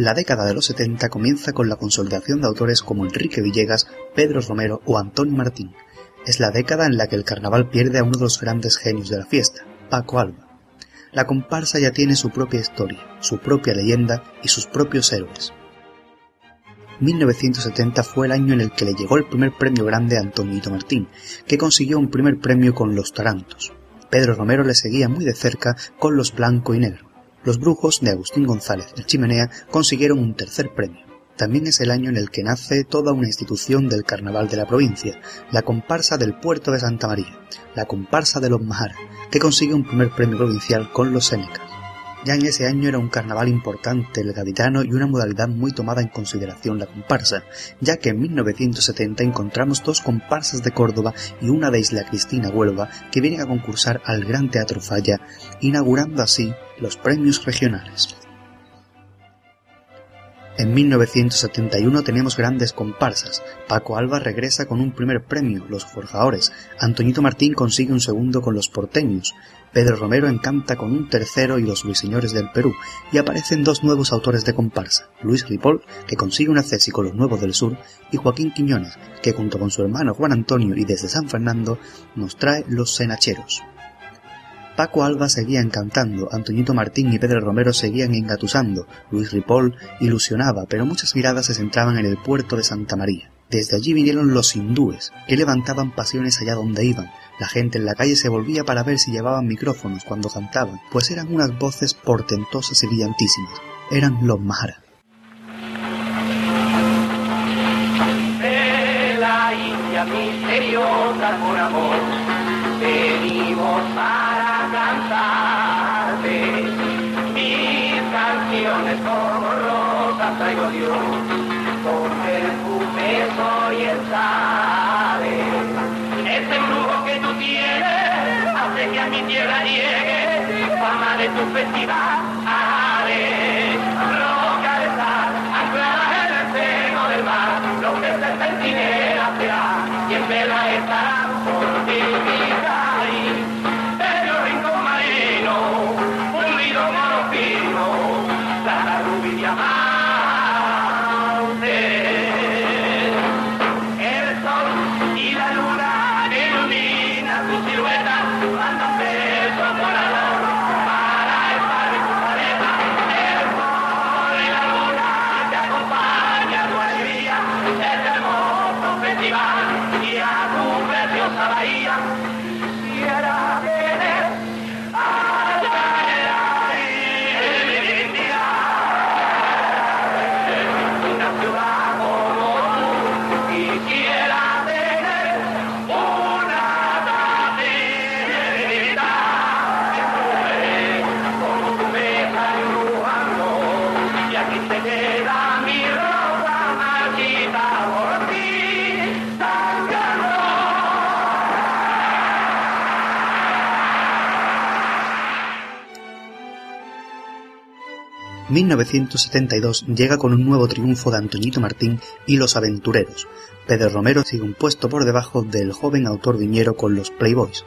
La década de los 70 comienza con la consolidación de autores como Enrique Villegas, Pedro Romero o Antonio Martín. Es la década en la que el carnaval pierde a uno de los grandes genios de la fiesta, Paco Alba. La comparsa ya tiene su propia historia, su propia leyenda y sus propios héroes. 1970 fue el año en el que le llegó el primer premio grande a Antonito Martín, que consiguió un primer premio con Los Tarantos. Pedro Romero le seguía muy de cerca con Los Blanco y Negro. Los Brujos de Agustín González de Chimenea consiguieron un tercer premio. También es el año en el que nace toda una institución del carnaval de la provincia, la comparsa del puerto de Santa María, la comparsa de los Mahara, que consigue un primer premio provincial con los Senecas. Ya en ese año era un carnaval importante el gaditano y una modalidad muy tomada en consideración la comparsa, ya que en 1970 encontramos dos comparsas de Córdoba y una de Isla Cristina Huelva que vienen a concursar al Gran Teatro Falla, inaugurando así los premios regionales. En 1971 tenemos grandes comparsas. Paco Alba regresa con un primer premio, Los Forjadores. Antoñito Martín consigue un segundo con Los Porteños. Pedro Romero encanta con un tercero y Los Ruiseñores del Perú. Y aparecen dos nuevos autores de comparsa. Luis Ripoll, que consigue una cesi con Los Nuevos del Sur, y Joaquín Quiñones, que junto con su hermano Juan Antonio y desde San Fernando nos trae Los Cenacheros. Paco Alba seguía encantando, Antoñito Martín y Pedro Romero seguían engatusando, Luis Ripoll ilusionaba, pero muchas miradas se centraban en el puerto de Santa María. Desde allí vinieron los hindúes, que levantaban pasiones allá donde iban. La gente en la calle se volvía para ver si llevaban micrófonos cuando cantaban, pues eran unas voces portentosas y brillantísimas. Eran los Mahara. Mis canciones como rosas traigo yo, con perfume soy el sabe. Ese embrujo que tú tienes hace que a mi tierra llegue fama de tu festival. 1972 llega con un nuevo triunfo de Antoñito Martín y Los Aventureros. Pedro Romero sigue un puesto por debajo del joven autor viñero con los Playboys.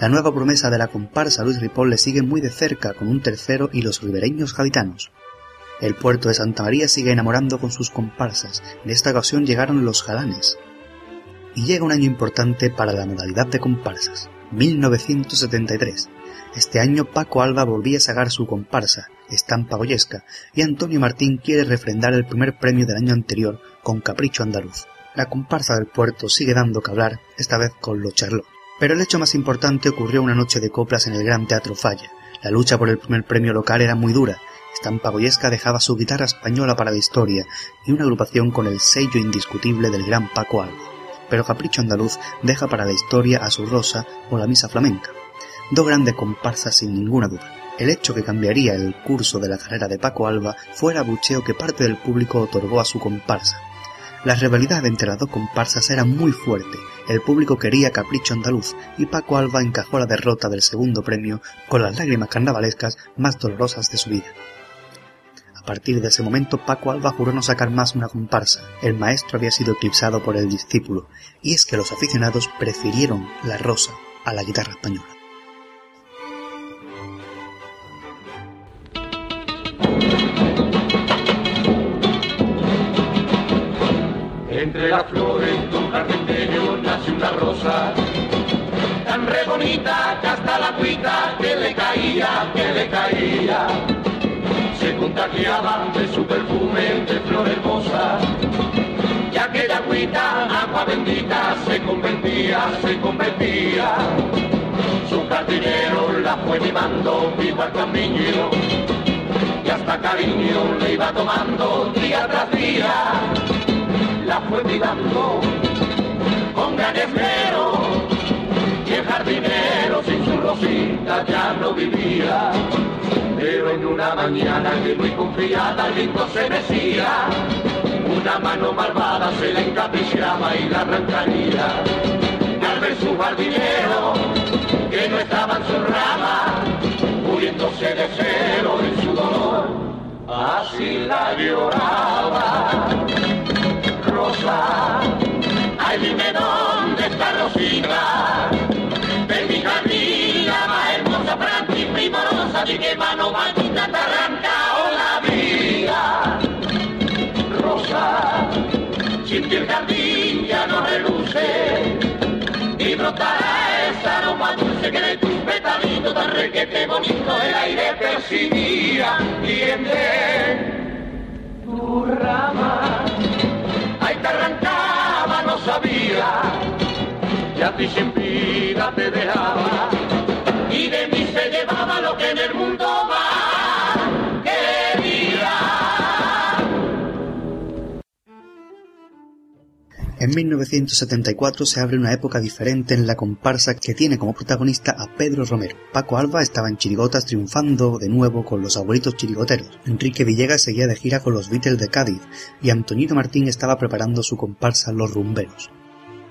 La nueva promesa de la comparsa Luis Ripoll le sigue muy de cerca con un tercero y los ribereños gaditanos. El puerto de Santa María sigue enamorando con sus comparsas. En esta ocasión llegaron los jalanes. Y llega un año importante para la modalidad de comparsas, 1973. Este año Paco Alba volvía a sacar su comparsa, Estampa Goyesca, y Antonio Martín quiere refrendar el primer premio del año anterior con Capricho Andaluz. La comparsa del puerto sigue dando que hablar, esta vez con los Charlotte. Pero el hecho más importante ocurrió una noche de coplas en el Gran Teatro Falla. La lucha por el primer premio local era muy dura. Estampa Goyesca dejaba su guitarra española para la historia y una agrupación con el sello indiscutible del gran Paco Alba. Pero Capricho Andaluz deja para la historia a su Rosa o la Misa Flamenca. Dos grandes comparsas sin ninguna duda. El hecho que cambiaría el curso de la carrera de Paco Alba fue el abucheo que parte del público otorgó a su comparsa. La rivalidad entre las dos comparsas era muy fuerte, el público quería Capricho Andaluz y Paco Alba encajó la derrota del segundo premio con las lágrimas carnavalescas más dolorosas de su vida. A partir de ese momento Paco Alba juró no sacar más una comparsa. El maestro había sido eclipsado por el discípulo, y es que los aficionados prefirieron la rosa a la guitarra española. Entre las flores de un carpintero nace una rosa. Tan re bonita que hasta la agüita que le caía, que le caía. Se contagiaban de su perfume de flor hermosa. Y aquella agüita, agua bendita, se convertía, se convertía. Su jardinero la fue mimando igual que a un niño y hasta cariño le iba tomando día tras día la fue cuidando con gran esmero y el jardinero sin su rosita ya no vivía. Pero en una mañana que muy confiada el viento se mecía, una mano malvada se le encaprichaba y la arrancaría. Al ver su jardinero, que no estaba en su rama, muriéndose de cero en su dolor, así la lloraba. Rosa, ay dime dónde está Rosita, de mi jardín la más hermosa, franca y primorosa, de qué mano maldita te arrancado la vida. Rosa, sin que el jardín ya no reluce, y brotará esa aroma dulce que de tus petalitos tan requete bonito el aire percibía, y entre tu rama te arrancaba, no sabía, y a ti sin vida te dejaba, y de mí se llevaba lo que en el mundo más En 1974 se abre una época diferente en la comparsa que tiene como protagonista a Pedro Romero. Paco Alba estaba en Chirigotas triunfando de nuevo con los abuelitos chirigoteros. Enrique Villegas seguía de gira con los Beatles de Cádiz y Antonito Martín estaba preparando su comparsa Los Rumberos.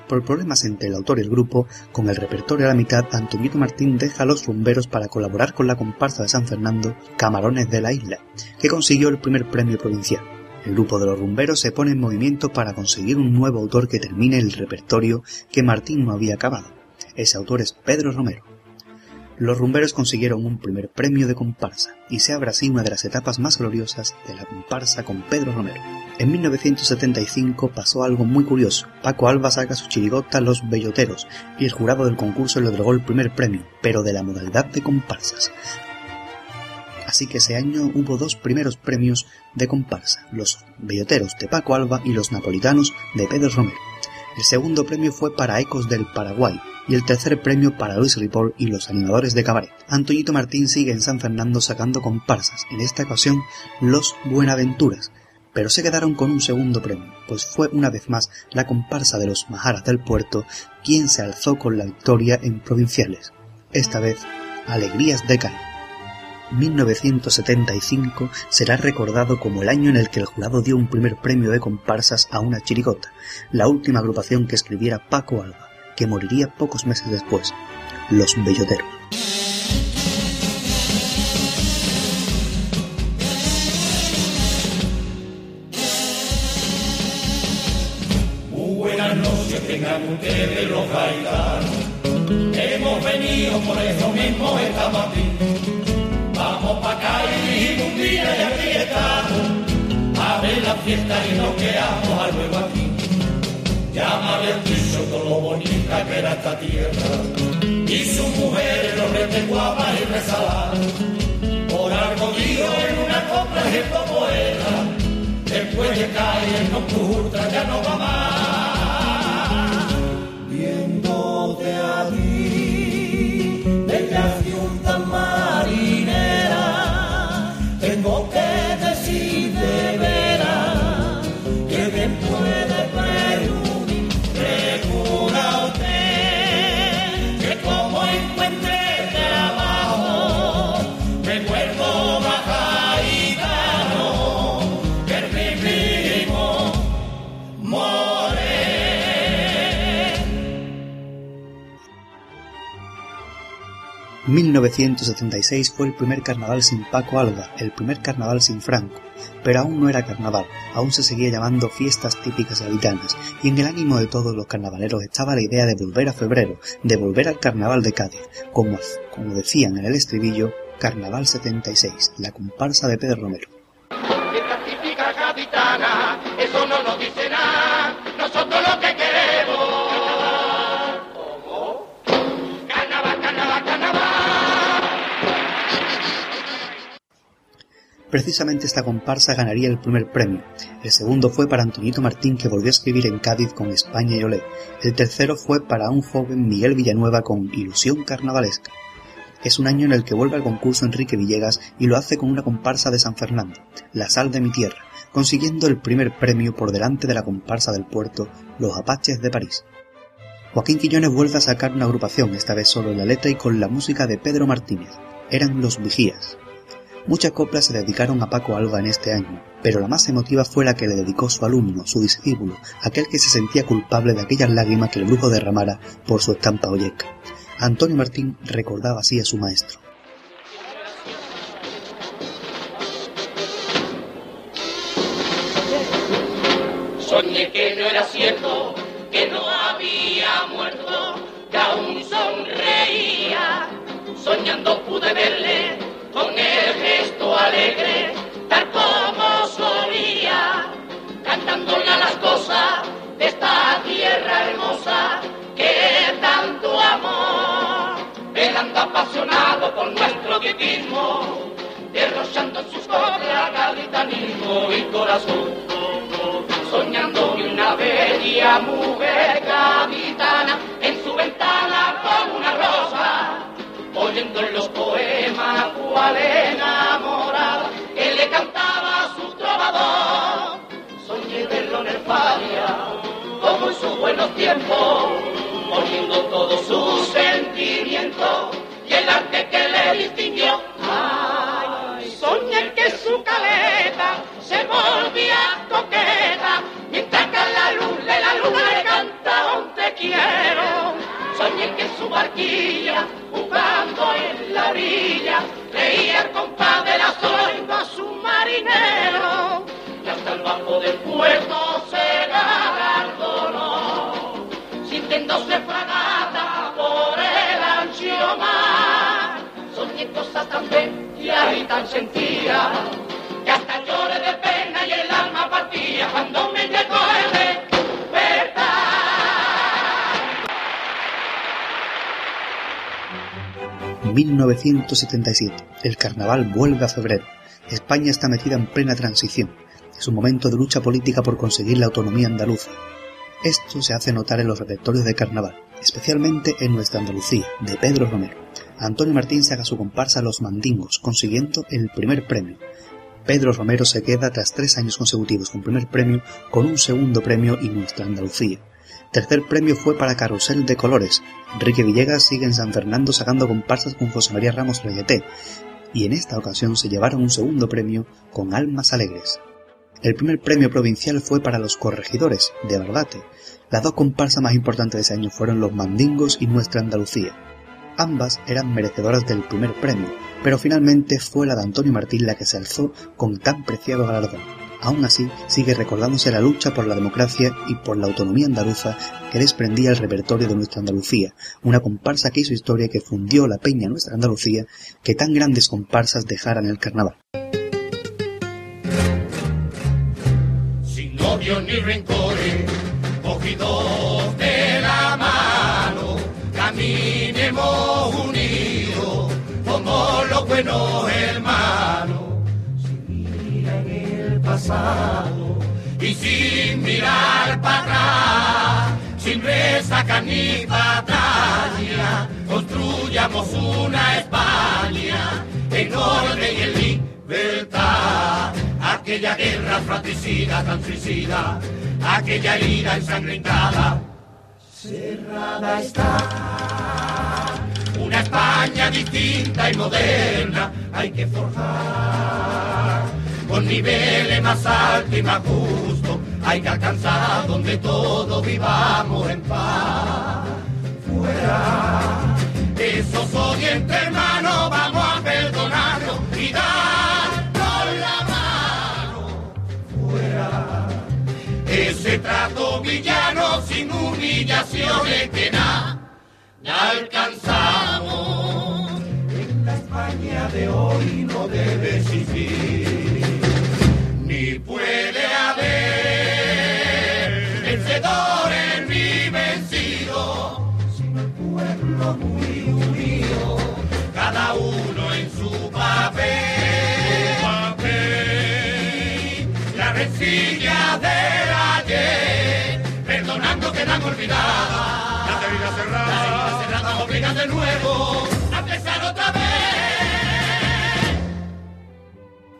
Por problemas entre el autor y el grupo, con el repertorio a la mitad, Antonito Martín deja a los rumberos para colaborar con la comparsa de San Fernando, Camarones de la Isla, que consiguió el primer premio provincial. El grupo de los rumberos se pone en movimiento para conseguir un nuevo autor que termine el repertorio que Martín no había acabado. Ese autor es Pedro Romero. Los rumberos consiguieron un primer premio de comparsa y se abre así una de las etapas más gloriosas de la comparsa con Pedro Romero. En 1975 pasó algo muy curioso. Paco Alba saca su chirigota Los Belloteros y el jurado del concurso le otorgó el primer premio, pero de la modalidad de comparsas así que ese año hubo dos primeros premios de comparsa, los belloteros de Paco Alba y los napolitanos de Pedro Romero. El segundo premio fue para Ecos del Paraguay y el tercer premio para Luis Ripoll y los animadores de cabaret. Antoñito Martín sigue en San Fernando sacando comparsas, en esta ocasión los Buenaventuras, pero se quedaron con un segundo premio, pues fue una vez más la comparsa de los Majaras del Puerto quien se alzó con la victoria en provinciales. Esta vez, Alegrías de Cádiz. 1975 será recordado como el año en el que el jurado dio un primer premio de comparsas a una chirigota, la última agrupación que escribiera Paco Alba, que moriría pocos meses después, Los Belloteros. Y aquí estamos. A ver la fiesta y nos quedamos a luego aquí. Ya me habían dicho todo lo bonita que era esta tierra. Y sus mujeres, los reyes guapas y resaladas. Por algo en una copla ejemplo poeta. Después de caer en nocturna ya no va más. Viéndote a ti, bella ciudad marinera, 1976 fue el primer carnaval sin Paco Alba, el primer carnaval sin Franco, pero aún no era carnaval, aún se seguía llamando fiestas típicas gaditanas, y en el ánimo de todos los carnavaleros estaba la idea de volver a febrero, de volver al carnaval de Cádiz, como, como decían en el estribillo, Carnaval 76, la comparsa de Pedro Romero. Eso no nos dice nada, nosotros lo que queremos. Precisamente esta comparsa ganaría el primer premio. El segundo fue para Antonito Martín, que volvió a escribir en Cádiz con España y Olé. El tercero fue para un joven Miguel Villanueva con Ilusión Carnavalesca. Es un año en el que vuelve al concurso Enrique Villegas y lo hace con una comparsa de San Fernando, La Sal de mi Tierra, consiguiendo el primer premio por delante de la comparsa del puerto, Los Apaches de París. Joaquín Quillones vuelve a sacar una agrupación, esta vez solo en la letra y con la música de Pedro Martínez. Eran Los Vigías. Muchas coplas se dedicaron a Paco Alba en este año, pero la más emotiva fue la que le dedicó su alumno, su discípulo, aquel que se sentía culpable de aquellas lágrimas que el brujo derramara por su estampa olleca. Antonio Martín recordaba así a su maestro. Soñé que no era cierto, que no había muerto, que aún sonreía. Soñando pude verle con el gesto alegre, tal como solía, cantándole a las cosas de esta tierra hermosa que tanto amor, velando apasionado por nuestro dietismo, derrochando en sus coplas gaditanismo y corazón soñando de una bella mujer gaditana oyendo en los poemas cual enamorada que le cantaba a su trovador. Soñé verlo en el Fabia, como en sus buenos tiempos, poniendo todos sus sentimientos y el arte que le distinguió. Ay, soñé que su caleta se volvía coqueta, mientras que a la luz de la luna le cantaba un te quiero. Soñé que su barquilla, jugando en la orilla, leía el compás de la sola a su marinero, y hasta el bajo del puerto se galardonó, sintiéndose fragata por el ancho mar. Soñé cosas tan bellas y tan sentidas, 1977. El carnaval vuelve a febrero. España está metida en plena transición. Es un momento de lucha política por conseguir la autonomía andaluza. Esto se hace notar en los repertorios de carnaval, especialmente en nuestra Andalucía, de Pedro Romero. Antonio Martín saca su comparsa Los Mandingos, consiguiendo el primer premio. Pedro Romero se queda tras tres años consecutivos con primer premio, con un segundo premio y nuestra Andalucía. Tercer premio fue para Carrusel de Colores. Enrique Villegas sigue en San Fernando sacando comparsas con José María Ramos Regueté, y en esta ocasión se llevaron un segundo premio con Almas Alegres. El primer premio provincial fue para los corregidores, de Barbate. Las dos comparsas más importantes de ese año fueron los Mandingos y Nuestra Andalucía. Ambas eran merecedoras del primer premio, pero finalmente fue la de Antonio Martín la que se alzó con tan preciado galardón. Aún así, sigue recordándose la lucha por la democracia y por la autonomía andaluza que desprendía el repertorio de Nuestra Andalucía, una comparsa que hizo historia que fundió la peña Nuestra Andalucía que tan grandes comparsas dejaran el carnaval. sin odio ni rencores, cogidos de la mano, caminemos unidos como los buenos hermanos, y sin mirar para atrás, sin resaca ni batalla, construyamos una España en orden y en libertad. Aquella guerra fratricida, tan suicida, aquella herida ensangrentada, cerrada está. Una España distinta y moderna hay que forjar. Con niveles más altos y más justos hay que alcanzar donde todos vivamos en paz. Fuera esos odios entre hermanos vamos a perdonarnos y darnos la mano fuera. Ese trato villano sin humillaciones que nada alcanzamos. En la España de hoy no debe existir, las heridas cerradas obligan de nuevo a empezar otra vez.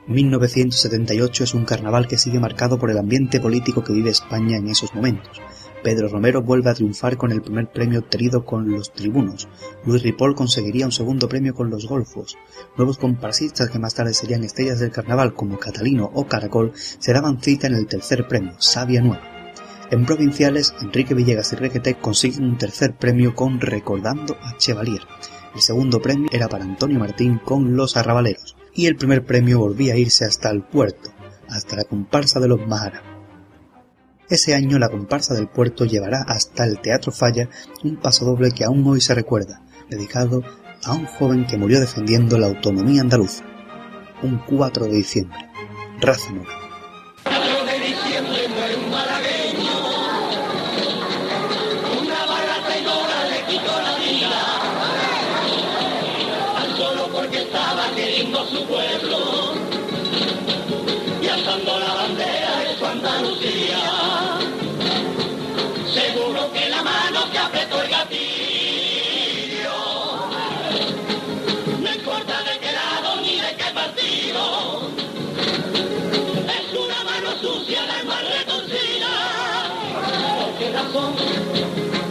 1978 es un carnaval que sigue marcado por el ambiente político que vive España en esos momentos. Pedro Romero vuelve a triunfar con el primer premio obtenido con los tribunos. Luis Ripoll conseguiría un segundo premio con los golfos. Nuevos comparsistas que más tarde serían estrellas del carnaval como Catalino o Caracol se daban cita en el tercer premio, Sabia Nueva. En provinciales, Enrique Villegas y Requete consiguen un tercer premio con Recordando a Chevalier. El segundo premio era para Antonio Martín con Los Arrabaleros. Y el primer premio volvía a irse hasta el puerto, hasta la comparsa de los Mahara. Ese año la comparsa del puerto llevará hasta el Teatro Falla un pasodoble que aún hoy se recuerda, dedicado a un joven que murió defendiendo la autonomía andaluza. Un 4 de diciembre. Raza Mora. Razón?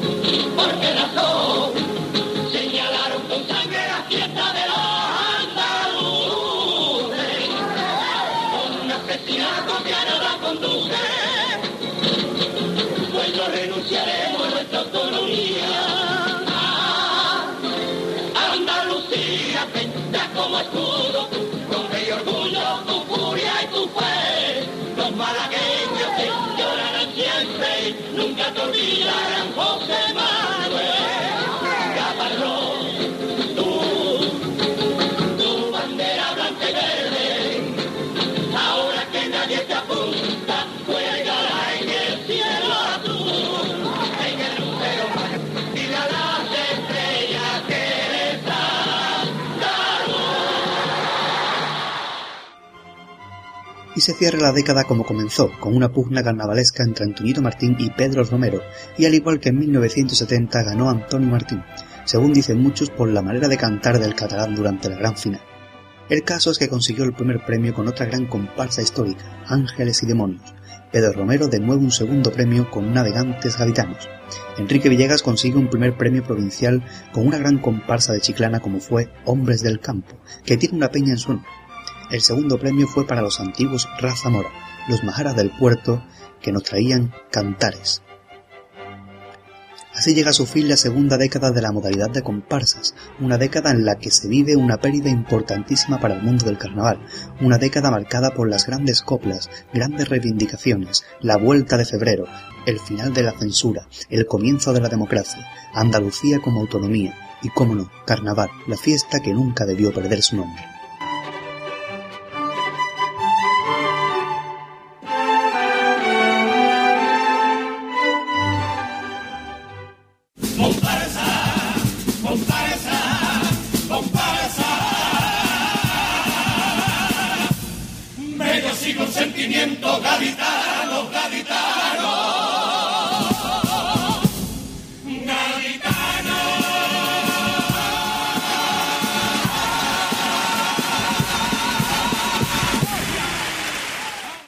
Se cierra la década como comenzó, con una pugna carnavalesca entre Antonito Martín y Pedro Romero, y al igual que en 1970 ganó Antonio Martín, según dicen muchos por la manera de cantar del catalán durante la gran final. El caso es que consiguió el primer premio con otra gran comparsa histórica, Ángeles y Demonios. Pedro Romero de nuevo un segundo premio con Navegantes Gaditanos. Enrique Villegas consigue un primer premio provincial con una gran comparsa de Chiclana como fue Hombres del Campo, que tiene una peña en su honor. El segundo premio fue para los antiguos Raza Mora, los majaras del puerto, que nos traían cantares. Así llega a su fin la segunda década de la modalidad de comparsas, una década en la que se vive una pérdida importantísima para el mundo del carnaval, una década marcada por las grandes coplas, grandes reivindicaciones, la vuelta de febrero, el final de la censura, el comienzo de la democracia, Andalucía como autonomía y, cómo no, carnaval, la fiesta que nunca debió perder su nombre.